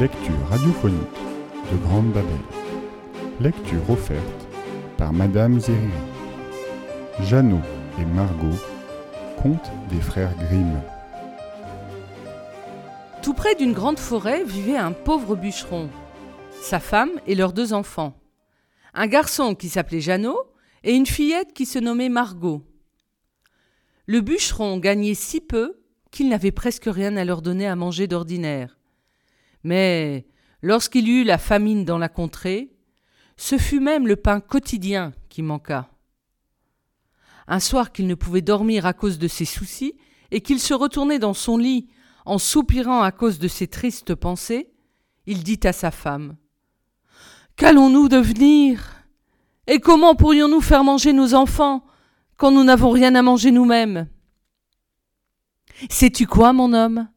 Lecture radiophonique de Grande Babel. Lecture offerte par Madame Zeriri. Jeannot et Margot, conte des frères Grimm. Tout près d'une grande forêt vivait un pauvre bûcheron, sa femme et leurs deux enfants. Un garçon qui s'appelait Jeannot et une fillette qui se nommait Margot. Le bûcheron gagnait si peu qu'il n'avait presque rien à leur donner à manger d'ordinaire. Mais lorsqu'il eut la famine dans la contrée, ce fut même le pain quotidien qui manqua. Un soir qu'il ne pouvait dormir à cause de ses soucis, et qu'il se retournait dans son lit en soupirant à cause de ses tristes pensées, il dit à sa femme Qu'allons-nous devenir? Et comment pourrions-nous faire manger nos enfants quand nous n'avons rien à manger nous-mêmes? Sais-tu quoi, mon homme?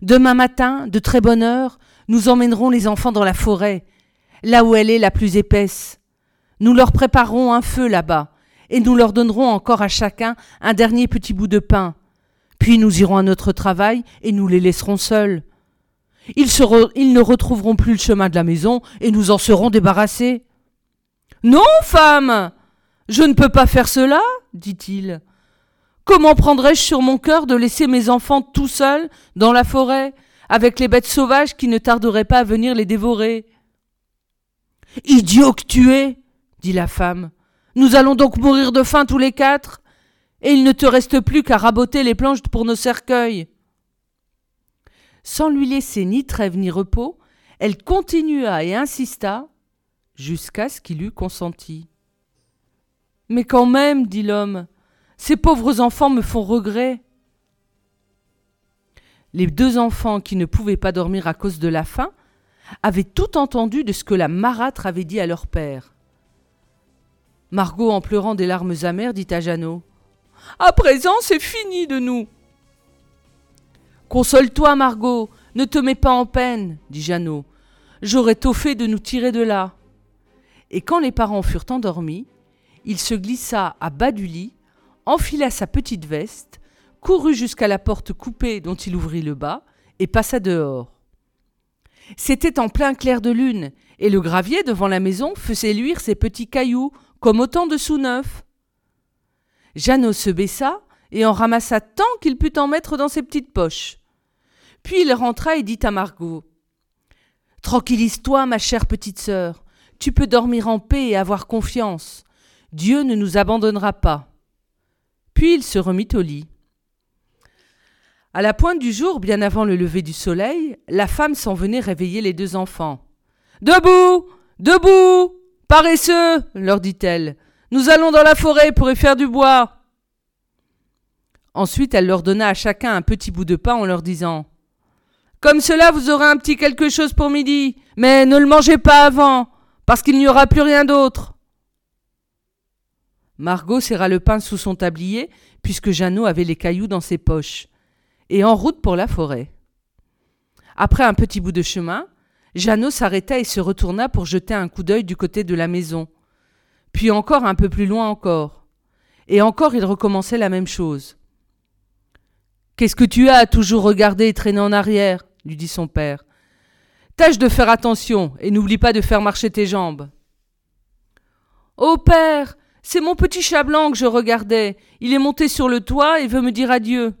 Demain matin, de très bonne heure, nous emmènerons les enfants dans la forêt, là où elle est la plus épaisse. Nous leur préparerons un feu là-bas, et nous leur donnerons encore à chacun un dernier petit bout de pain. Puis nous irons à notre travail et nous les laisserons seuls. Ils, ne retrouveront plus le chemin de la maison et nous en serons débarrassés. Non, femme. Je ne peux pas faire cela, dit-il. Comment prendrais-je sur mon cœur de laisser mes enfants tout seuls dans la forêt, avec les bêtes sauvages qui ne tarderaient pas à venir les dévorer? Idiot que tu es dit la femme. Nous allons donc mourir de faim tous les quatre, et il ne te reste plus qu'à raboter les planches pour nos cercueils. Sans lui laisser ni trêve ni repos, elle continua et insista jusqu'à ce qu'il eût consenti. Mais quand même, dit l'homme, ces pauvres enfants me font regret. Les deux enfants qui ne pouvaient pas dormir à cause de la faim avaient tout entendu de ce que la marâtre avait dit à leur père. Margot, en pleurant des larmes amères, dit à Jeannot À présent, c'est fini de nous. Console-toi, Margot, ne te mets pas en peine, dit Jeannot. J'aurais tôt fait de nous tirer de là. Et quand les parents furent endormis, il se glissa à bas du lit enfila sa petite veste, courut jusqu'à la porte coupée dont il ouvrit le bas, et passa dehors. C'était en plein clair de lune, et le gravier devant la maison faisait luire ses petits cailloux comme autant de sous-neufs. Jeannot se baissa et en ramassa tant qu'il put en mettre dans ses petites poches. Puis il rentra et dit à Margot Tranquillise-toi, ma chère petite sœur, tu peux dormir en paix et avoir confiance. Dieu ne nous abandonnera pas. Puis il se remit au lit. À la pointe du jour, bien avant le lever du soleil, la femme s'en venait réveiller les deux enfants. Debout Debout Paresseux leur dit-elle. Nous allons dans la forêt pour y faire du bois. Ensuite, elle leur donna à chacun un petit bout de pain en leur disant Comme cela, vous aurez un petit quelque chose pour midi, mais ne le mangez pas avant, parce qu'il n'y aura plus rien d'autre. Margot serra le pain sous son tablier, puisque Jeannot avait les cailloux dans ses poches, et en route pour la forêt. Après un petit bout de chemin, Jeannot s'arrêta et se retourna pour jeter un coup d'œil du côté de la maison. Puis encore un peu plus loin encore. Et encore il recommençait la même chose. Qu'est-ce que tu as à toujours regarder et traîner en arrière? lui dit son père. Tâche de faire attention et n'oublie pas de faire marcher tes jambes. Ô père, c'est mon petit chat blanc que je regardais. Il est monté sur le toit et veut me dire adieu.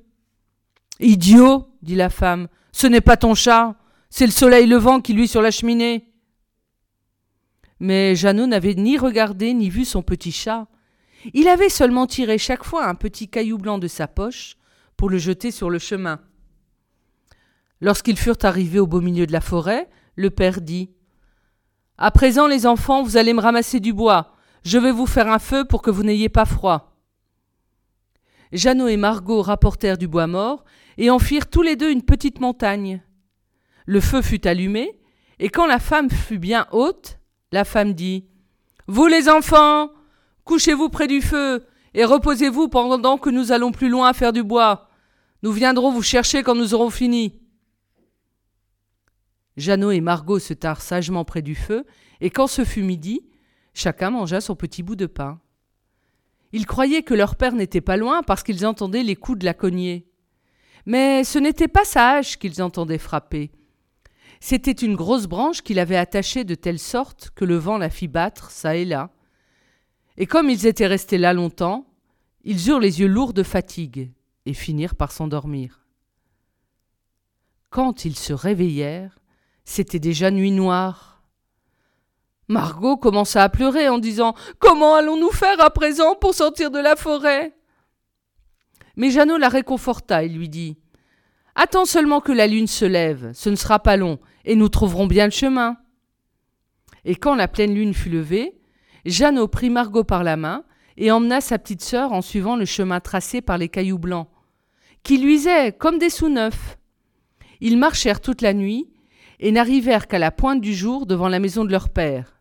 Idiot, dit la femme, ce n'est pas ton chat, c'est le soleil levant qui luit sur la cheminée. Mais Jeannot n'avait ni regardé ni vu son petit chat. Il avait seulement tiré chaque fois un petit caillou blanc de sa poche pour le jeter sur le chemin. Lorsqu'ils furent arrivés au beau milieu de la forêt, le père dit À présent, les enfants, vous allez me ramasser du bois. Je vais vous faire un feu pour que vous n'ayez pas froid. Jeannot et Margot rapportèrent du bois mort et en firent tous les deux une petite montagne. Le feu fut allumé, et quand la femme fut bien haute, la femme dit Vous les enfants, couchez-vous près du feu et reposez-vous pendant que nous allons plus loin faire du bois. Nous viendrons vous chercher quand nous aurons fini. Jeannot et Margot se tinrent sagement près du feu, et quand ce fut midi, Chacun mangea son petit bout de pain. Ils croyaient que leur père n'était pas loin parce qu'ils entendaient les coups de la cognée. Mais ce n'était pas sa hache qu'ils entendaient frapper. C'était une grosse branche qu'il avait attachée de telle sorte que le vent la fit battre çà et là. Et comme ils étaient restés là longtemps, ils eurent les yeux lourds de fatigue et finirent par s'endormir. Quand ils se réveillèrent, c'était déjà nuit noire. Margot commença à pleurer en disant Comment allons-nous faire à présent pour sortir de la forêt? Mais Jeannot la réconforta et lui dit Attends seulement que la lune se lève, ce ne sera pas long, et nous trouverons bien le chemin. Et quand la pleine lune fut levée, Jeannot prit Margot par la main et emmena sa petite sœur en suivant le chemin tracé par les cailloux blancs, qui luisaient comme des sous neufs. Ils marchèrent toute la nuit et n'arrivèrent qu'à la pointe du jour devant la maison de leur père.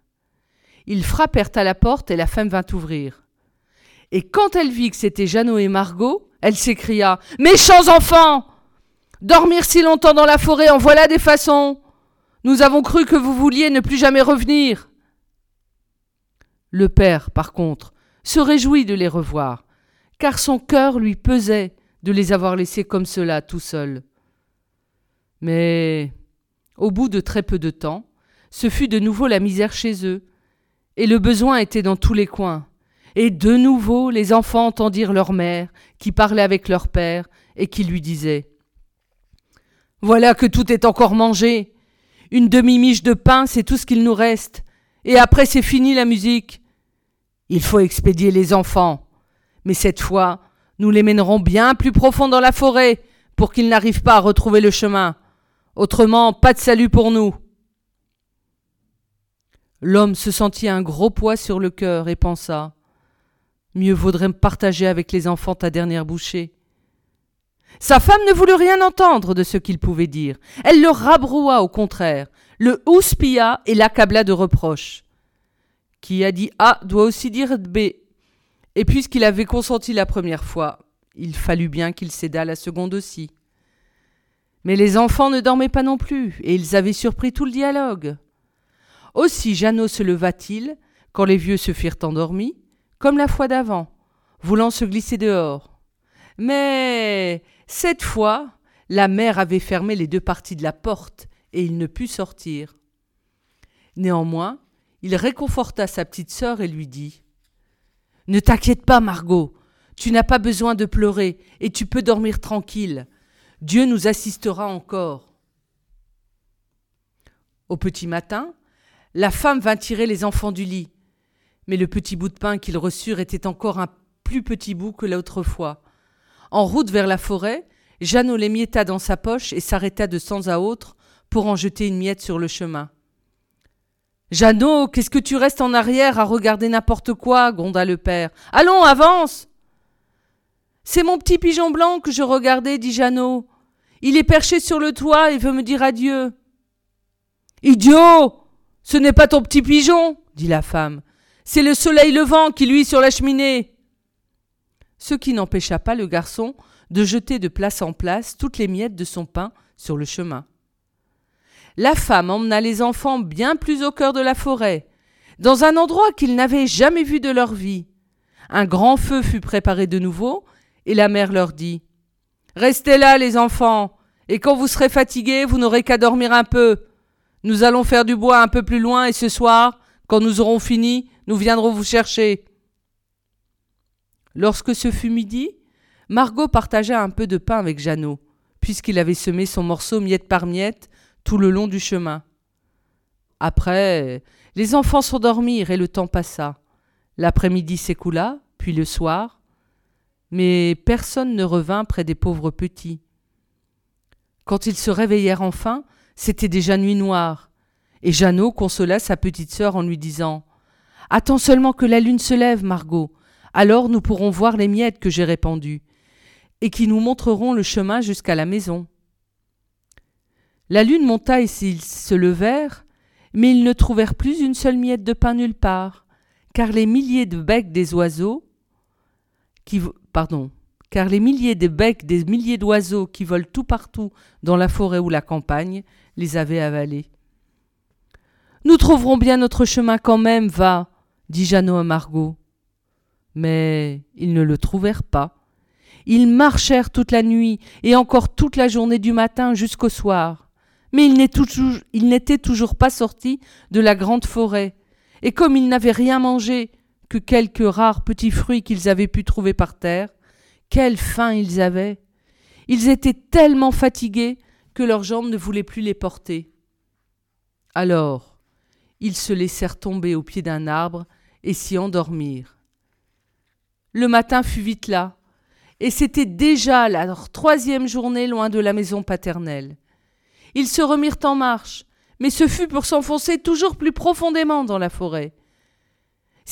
Ils frappèrent à la porte et la femme vint ouvrir. Et quand elle vit que c'était Jeannot et Margot, elle s'écria Méchants enfants Dormir si longtemps dans la forêt, en voilà des façons. Nous avons cru que vous vouliez ne plus jamais revenir. Le père, par contre, se réjouit de les revoir, car son cœur lui pesait de les avoir laissés comme cela tout seuls. Mais, au bout de très peu de temps, ce fut de nouveau la misère chez eux, et le besoin était dans tous les coins. Et de nouveau les enfants entendirent leur mère, qui parlait avec leur père, et qui lui disait voilà que tout est encore mangé. Une demi-miche de pain, c'est tout ce qu'il nous reste. Et après, c'est fini la musique. Il faut expédier les enfants. Mais cette fois, nous les mènerons bien plus profond dans la forêt pour qu'ils n'arrivent pas à retrouver le chemin. Autrement, pas de salut pour nous. L'homme se sentit un gros poids sur le cœur et pensa Mieux vaudrait partager avec les enfants ta dernière bouchée. Sa femme ne voulut rien entendre de ce qu'il pouvait dire. Elle le rabroua au contraire, le houspilla et l'accabla de reproches. Qui a dit A doit aussi dire B. Et puisqu'il avait consenti la première fois, il fallut bien qu'il cédât la seconde aussi. Mais les enfants ne dormaient pas non plus, et ils avaient surpris tout le dialogue. Aussi Jeannot se leva-t-il, quand les vieux se firent endormis, comme la fois d'avant, voulant se glisser dehors. Mais cette fois, la mère avait fermé les deux parties de la porte et il ne put sortir. Néanmoins, il réconforta sa petite sœur et lui dit Ne t'inquiète pas, Margot, tu n'as pas besoin de pleurer et tu peux dormir tranquille. Dieu nous assistera encore. Au petit matin, la femme vint tirer les enfants du lit, mais le petit bout de pain qu'ils reçurent était encore un plus petit bout que l'autre fois. En route vers la forêt, Jeannot les mietta dans sa poche et s'arrêta de temps à autre pour en jeter une miette sur le chemin. Jeannot, qu'est-ce que tu restes en arrière à regarder n'importe quoi? gronda le père. Allons, avance C'est mon petit pigeon blanc que je regardais, dit Jeannot. Il est perché sur le toit et veut me dire adieu. Idiot Ce n'est pas ton petit pigeon, dit la femme. C'est le soleil levant qui luit sur la cheminée ce qui n'empêcha pas le garçon de jeter de place en place toutes les miettes de son pain sur le chemin. La femme emmena les enfants bien plus au cœur de la forêt, dans un endroit qu'ils n'avaient jamais vu de leur vie. Un grand feu fut préparé de nouveau, et la mère leur dit Restez là, les enfants, et quand vous serez fatigués, vous n'aurez qu'à dormir un peu. Nous allons faire du bois un peu plus loin, et ce soir, quand nous aurons fini, nous viendrons vous chercher. Lorsque ce fut midi, Margot partagea un peu de pain avec Jeannot, puisqu'il avait semé son morceau miette par miette tout le long du chemin. Après, les enfants s'endormirent et le temps passa. L'après-midi s'écoula, puis le soir, mais personne ne revint près des pauvres petits. Quand ils se réveillèrent enfin, c'était déjà nuit noire, et Jeannot consola sa petite sœur en lui disant Attends seulement que la lune se lève, Margot, alors nous pourrons voir les miettes que j'ai répandues, et qui nous montreront le chemin jusqu'à la maison. La lune monta et s'ils se levèrent, mais ils ne trouvèrent plus une seule miette de pain nulle part, car les milliers de becs des oiseaux pardon, car les milliers de becs des milliers d'oiseaux qui volent tout partout dans la forêt ou la campagne les avaient avalés. Nous trouverons bien notre chemin quand même, va, dit Jeannot à Margot. Mais ils ne le trouvèrent pas. Ils marchèrent toute la nuit et encore toute la journée du matin jusqu'au soir, Mais il n'était toujours pas sorti de la grande forêt, et comme ils n'avaient rien mangé que quelques rares petits fruits qu'ils avaient pu trouver par terre, quelle faim ils avaient. Ils étaient tellement fatigués que leurs jambes ne voulaient plus les porter. Alors, ils se laissèrent tomber au pied d'un arbre et s'y endormirent. Le matin fut vite là, et c'était déjà leur troisième journée loin de la maison paternelle. Ils se remirent en marche, mais ce fut pour s'enfoncer toujours plus profondément dans la forêt.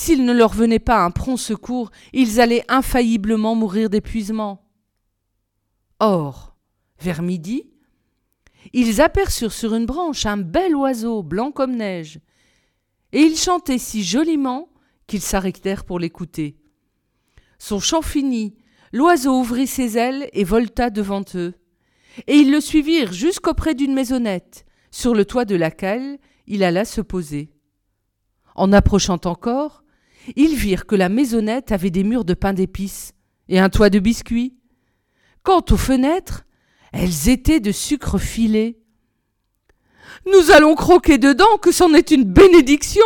S'il ne leur venait pas un prompt secours, ils allaient infailliblement mourir d'épuisement. Or, vers midi, ils aperçurent sur une branche un bel oiseau blanc comme neige, et il chantait si joliment qu'ils s'arrêtèrent pour l'écouter. Son chant fini, l'oiseau ouvrit ses ailes et volta devant eux, et ils le suivirent jusqu'auprès d'une maisonnette, sur le toit de laquelle il alla se poser. En approchant encore, ils virent que la maisonnette avait des murs de pain d'épices et un toit de biscuits. Quant aux fenêtres, elles étaient de sucre filé. Nous allons croquer dedans, que c'en est une bénédiction.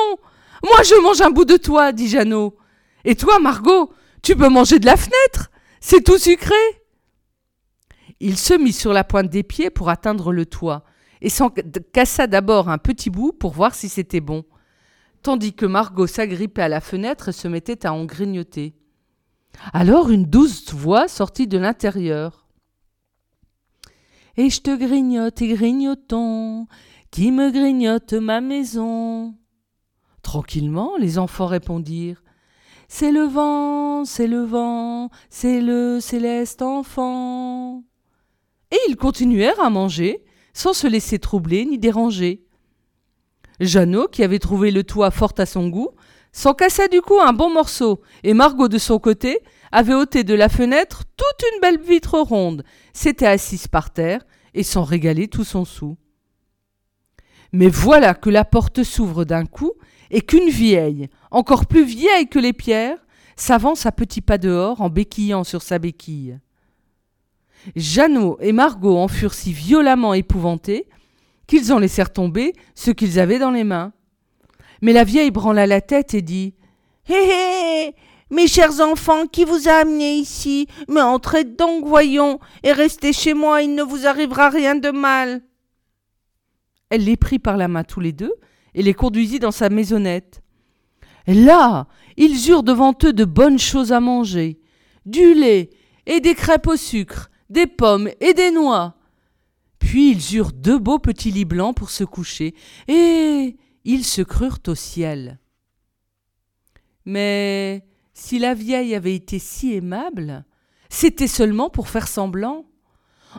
Moi, je mange un bout de toit, dit Jeannot. Et toi, Margot, tu peux manger de la fenêtre. C'est tout sucré. Il se mit sur la pointe des pieds pour atteindre le toit, et s'en cassa d'abord un petit bout pour voir si c'était bon, tandis que Margot s'agrippait à la fenêtre et se mettait à en grignoter. Alors une douce voix sortit de l'intérieur. Et je te grignote et grignotons, qui me grignote ma maison. Tranquillement, les enfants répondirent. C'est le vent, c'est le vent, c'est le céleste enfant. Et ils continuèrent à manger, sans se laisser troubler ni déranger. Jeannot, qui avait trouvé le toit fort à son goût, s'en cassa du coup un bon morceau, et Margot de son côté avait ôté de la fenêtre toute une belle vitre ronde, s'était assise par terre et s'en régalait tout son sou. Mais voilà que la porte s'ouvre d'un coup et qu'une vieille, encore plus vieille que les pierres, s'avance à petits pas dehors en béquillant sur sa béquille. Jeannot et Margot en furent si violemment épouvantés qu'ils en laissèrent tomber ce qu'ils avaient dans les mains. Mais la vieille branla la tête et dit Hé hé Mes chers enfants, qui vous a amenés ici? Mais entrez donc, voyons, et restez chez moi, il ne vous arrivera rien de mal. Elle les prit par la main tous les deux et les conduisit dans sa maisonnette. Là, ils eurent devant eux de bonnes choses à manger, du lait et des crêpes au sucre, des pommes et des noix. Puis ils eurent deux beaux petits lits blancs pour se coucher, et ils se crurent au ciel. Mais si la vieille avait été si aimable, c'était seulement pour faire semblant.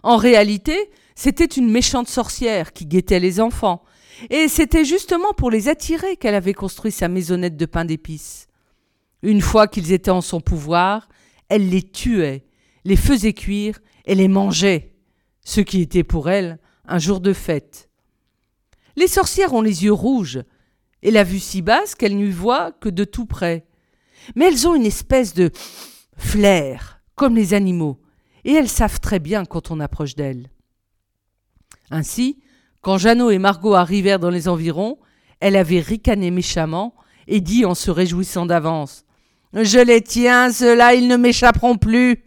En réalité, c'était une méchante sorcière qui guettait les enfants, et c'était justement pour les attirer qu'elle avait construit sa maisonnette de pain d'épices. Une fois qu'ils étaient en son pouvoir, elle les tuait, les faisait cuire et les mangeait, ce qui était pour elle un jour de fête. Les sorcières ont les yeux rouges, et la vue si basse qu'elles n'y voient que de tout près. Mais elles ont une espèce de flair, comme les animaux, et elles savent très bien quand on approche d'elles. Ainsi, quand Jeannot et Margot arrivèrent dans les environs, elle avait ricané méchamment et dit en se réjouissant d'avance Je les tiens, ceux-là, ils ne m'échapperont plus.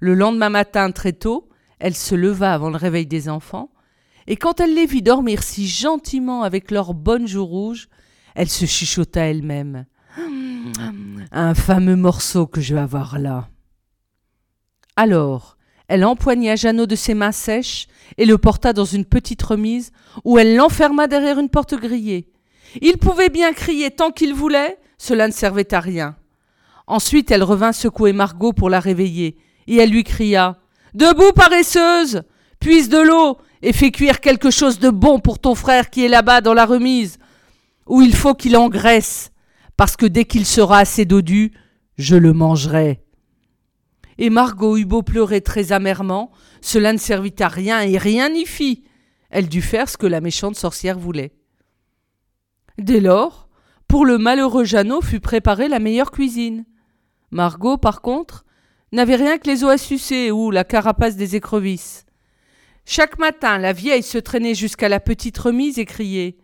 Le lendemain matin, très tôt, elle se leva avant le réveil des enfants, et quand elle les vit dormir si gentiment avec leurs bonnes joues rouges, elle se chuchota elle-même. Un fameux morceau que je vais avoir là. Alors, elle empoigna Jeannot de ses mains sèches et le porta dans une petite remise où elle l'enferma derrière une porte grillée. Il pouvait bien crier tant qu'il voulait, cela ne servait à rien. Ensuite, elle revint secouer Margot pour la réveiller, et elle lui cria Debout, paresseuse Puise de l'eau et fais cuire quelque chose de bon pour ton frère qui est là-bas dans la remise, où il faut qu'il engraisse, parce que dès qu'il sera assez dodu, je le mangerai. Et Margot eut beau pleurer très amèrement, cela ne servit à rien et rien n'y fit. Elle dut faire ce que la méchante sorcière voulait. Dès lors, pour le malheureux Jeannot fut préparée la meilleure cuisine. Margot, par contre, n'avait rien que les os à sucer ou la carapace des écrevisses. Chaque matin, la vieille se traînait jusqu'à la petite remise et criait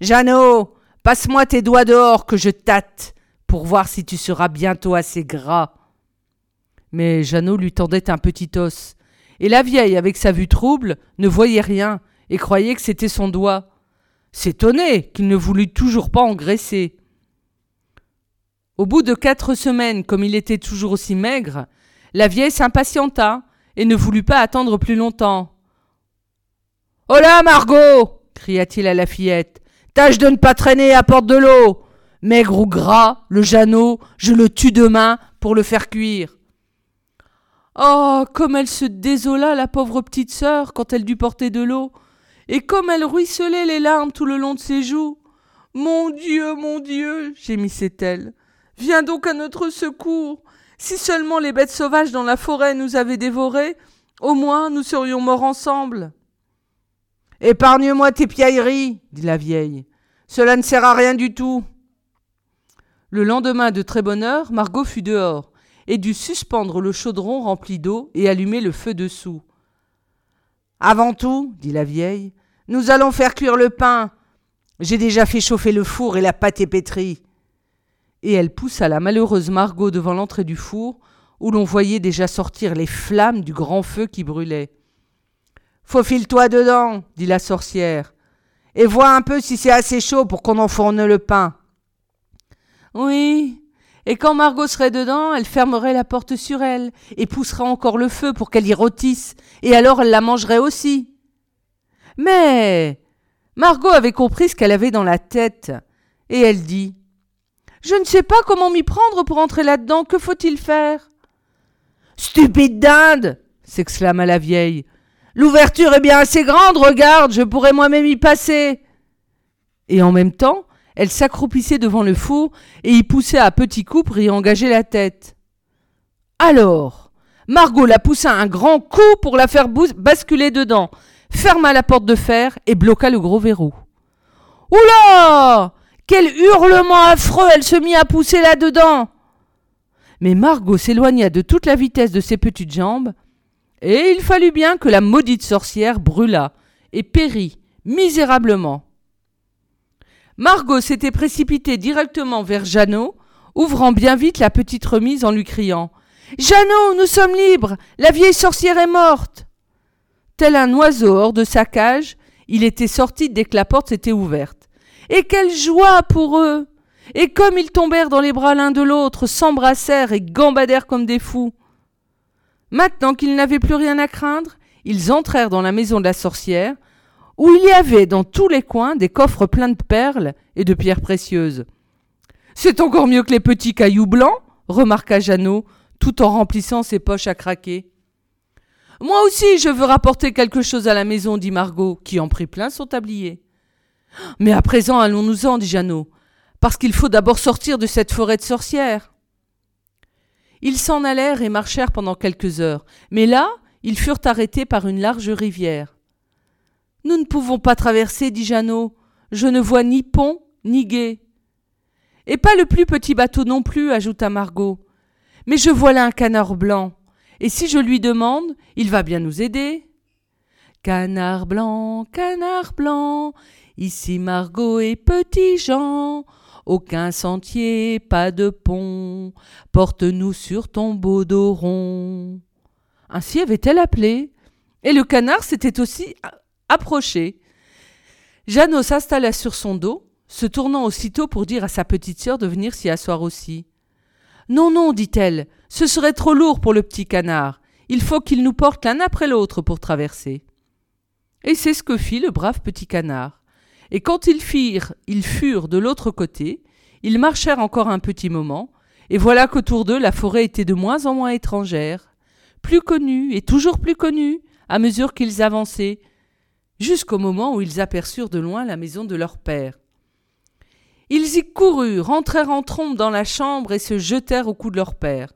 Jeannot, passe-moi tes doigts dehors que je tâte pour voir si tu seras bientôt assez gras. Mais Jeannot lui tendait un petit os, et la vieille, avec sa vue trouble, ne voyait rien et croyait que c'était son doigt. S'étonnait qu'il ne voulût toujours pas engraisser. Au bout de quatre semaines, comme il était toujours aussi maigre, la vieille s'impatienta et ne voulut pas attendre plus longtemps. Hola, Margot cria-t-il à la fillette. Tâche de ne pas traîner à porte de l'eau. Maigre ou gras, le Jeannot, je le tue demain pour le faire cuire. Oh, comme elle se désola, la pauvre petite sœur, quand elle dut porter de l'eau, et comme elle ruisselait les larmes tout le long de ses joues. Mon Dieu, mon Dieu, gémissait-elle. Viens donc à notre secours. Si seulement les bêtes sauvages dans la forêt nous avaient dévorés, au moins nous serions morts ensemble. Épargne-moi tes piailleries, dit la vieille. Cela ne sert à rien du tout. Le lendemain de très bonne heure, Margot fut dehors et dut suspendre le chaudron rempli d'eau et allumer le feu dessous. Avant tout, dit la vieille, nous allons faire cuire le pain. J'ai déjà fait chauffer le four et la pâte est pétrie. Et elle poussa la malheureuse Margot devant l'entrée du four, où l'on voyait déjà sortir les flammes du grand feu qui brûlait. Faufile-toi dedans, dit la sorcière, et vois un peu si c'est assez chaud pour qu'on enfourne le pain. Oui, et quand Margot serait dedans, elle fermerait la porte sur elle, et poussera encore le feu pour qu'elle y rôtisse, et alors elle la mangerait aussi. Mais Margot avait compris ce qu'elle avait dans la tête, et elle dit Je ne sais pas comment m'y prendre pour entrer là-dedans, que faut-il faire? Stupide dinde s'exclama la vieille. L'ouverture est bien assez grande, regarde, je pourrais moi-même y passer. Et en même temps, elle s'accroupissait devant le four et y poussait à petits coups pour y engager la tête. Alors, Margot la poussa un grand coup pour la faire basculer dedans, ferma la porte de fer et bloqua le gros verrou. Oula Quel hurlement affreux Elle se mit à pousser là-dedans Mais Margot s'éloigna de toute la vitesse de ses petites jambes, et il fallut bien que la maudite sorcière brûlât et périt misérablement. Margot s'était précipitée directement vers Jeannot, ouvrant bien vite la petite remise en lui criant Jeannot, nous sommes libres La vieille sorcière est morte Tel un oiseau hors de sa cage, il était sorti dès que la porte s'était ouverte. Et quelle joie pour eux Et comme ils tombèrent dans les bras l'un de l'autre, s'embrassèrent et gambadèrent comme des fous. Maintenant qu'ils n'avaient plus rien à craindre, ils entrèrent dans la maison de la sorcière, où il y avait dans tous les coins des coffres pleins de perles et de pierres précieuses. C'est encore mieux que les petits cailloux blancs, remarqua Jeannot, tout en remplissant ses poches à craquer. Moi aussi, je veux rapporter quelque chose à la maison, dit Margot, qui en prit plein son tablier. Mais à présent, allons-nous-en, dit Jeannot, parce qu'il faut d'abord sortir de cette forêt de sorcières. Ils s'en allèrent et marchèrent pendant quelques heures, mais là, ils furent arrêtés par une large rivière. Nous ne pouvons pas traverser, dit Jeannot. Je ne vois ni pont, ni gué. Et pas le plus petit bateau non plus, ajouta Margot. Mais je vois là un canard blanc. Et si je lui demande, il va bien nous aider. Canard blanc, canard blanc, ici Margot et petit Jean. Aucun sentier, pas de pont, porte-nous sur ton beau dos. Ainsi avait-elle appelé, et le canard s'était aussi approché. Jeannot s'installa sur son dos, se tournant aussitôt pour dire à sa petite sœur de venir s'y asseoir aussi. Non, non, dit-elle, ce serait trop lourd pour le petit canard. Il faut qu'il nous porte l'un après l'autre pour traverser. Et c'est ce que fit le brave petit canard. Et quand ils firent, ils furent de l'autre côté, ils marchèrent encore un petit moment, et voilà qu'autour d'eux la forêt était de moins en moins étrangère, plus connue et toujours plus connue, à mesure qu'ils avançaient, jusqu'au moment où ils aperçurent de loin la maison de leur père. Ils y coururent, entrèrent en trombe dans la chambre et se jetèrent au cou de leur père.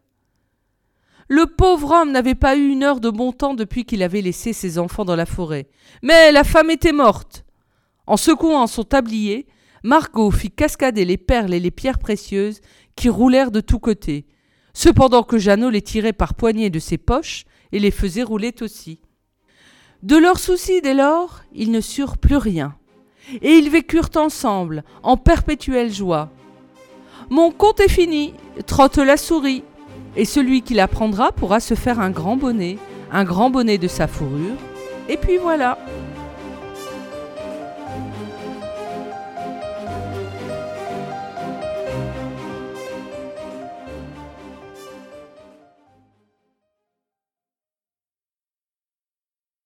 Le pauvre homme n'avait pas eu une heure de bon temps depuis qu'il avait laissé ses enfants dans la forêt. Mais la femme était morte. En secouant son tablier, Margot fit cascader les perles et les pierres précieuses qui roulèrent de tous côtés, cependant que Jeannot les tirait par poignées de ses poches et les faisait rouler aussi. De leurs soucis dès lors, ils ne surent plus rien, et ils vécurent ensemble, en perpétuelle joie. Mon conte est fini, trotte la souris, et celui qui l'apprendra pourra se faire un grand bonnet, un grand bonnet de sa fourrure, et puis voilà.